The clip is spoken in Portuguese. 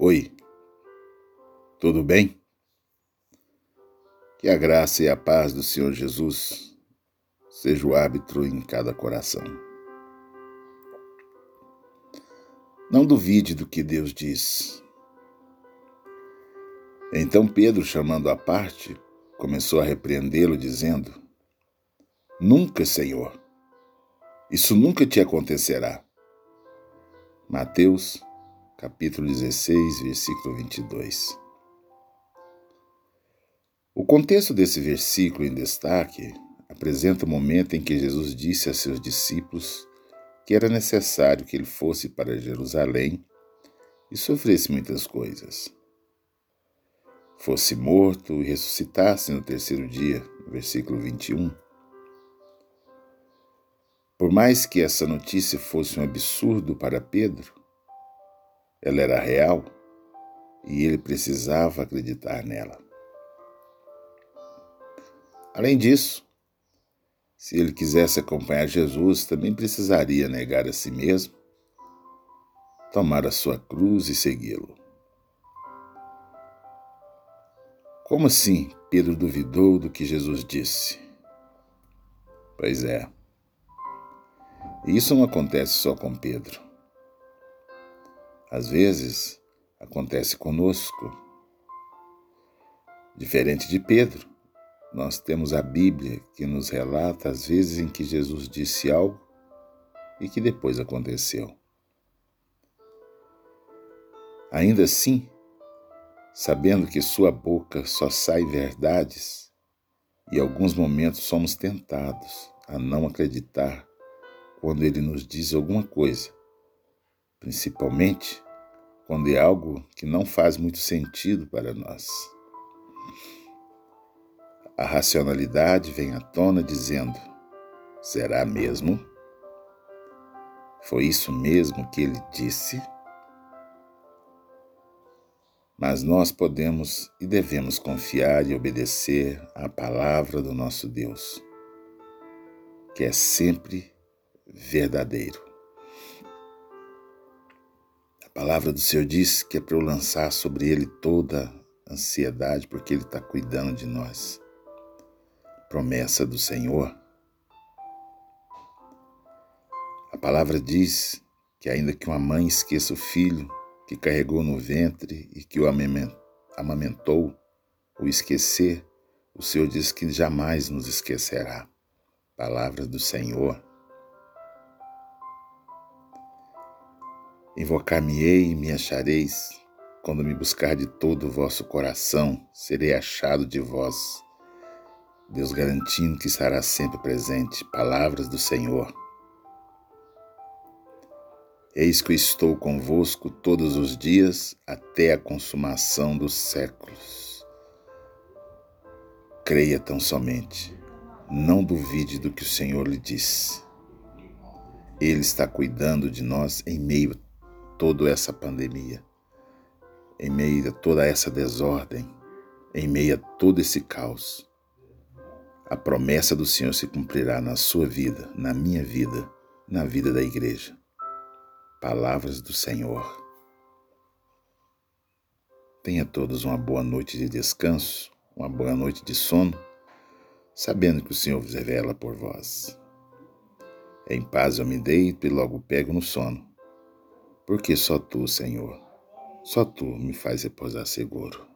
Oi, tudo bem? Que a graça e a paz do Senhor Jesus seja o árbitro em cada coração. Não duvide do que Deus diz. Então Pedro, chamando a parte, começou a repreendê-lo, dizendo: Nunca, Senhor, isso nunca te acontecerá. Mateus, capítulo 16, versículo 22. O contexto desse versículo em destaque apresenta o momento em que Jesus disse a seus discípulos que era necessário que ele fosse para Jerusalém e sofresse muitas coisas. Fosse morto e ressuscitasse no terceiro dia, versículo 21. Por mais que essa notícia fosse um absurdo para Pedro, ela era real e ele precisava acreditar nela. Além disso, se ele quisesse acompanhar Jesus, também precisaria negar a si mesmo, tomar a sua cruz e segui-lo. Como assim Pedro duvidou do que Jesus disse? Pois é. Isso não acontece só com Pedro. Às vezes, acontece conosco. Diferente de Pedro, nós temos a Bíblia que nos relata as vezes em que Jesus disse algo e que depois aconteceu. Ainda assim, sabendo que sua boca só sai verdades, e alguns momentos somos tentados a não acreditar quando ele nos diz alguma coisa, principalmente quando é algo que não faz muito sentido para nós. A racionalidade vem à tona dizendo: será mesmo? Foi isso mesmo que ele disse? Mas nós podemos e devemos confiar e obedecer à palavra do nosso Deus, que é sempre verdadeiro. A palavra do Senhor diz que é para eu lançar sobre ele toda ansiedade, porque ele está cuidando de nós promessa do Senhor. A palavra diz que, ainda que uma mãe esqueça o filho que carregou no ventre e que o amamentou, o esquecer, o Senhor diz que jamais nos esquecerá. Palavra do Senhor. Invocar-me-ei e me achareis, quando me buscar de todo o vosso coração, serei achado de vós. Deus garantindo que estará sempre presente. Palavras do Senhor. Eis que estou convosco todos os dias até a consumação dos séculos. Creia tão somente, não duvide do que o Senhor lhe disse. Ele está cuidando de nós em meio toda essa pandemia, em meio a toda essa desordem, em meio a todo esse caos. A promessa do Senhor se cumprirá na sua vida, na minha vida, na vida da igreja. Palavras do Senhor. Tenha todos uma boa noite de descanso, uma boa noite de sono, sabendo que o Senhor revela por vós. Em paz eu me deito e logo pego no sono, porque só tu, Senhor, só tu me faz repousar seguro.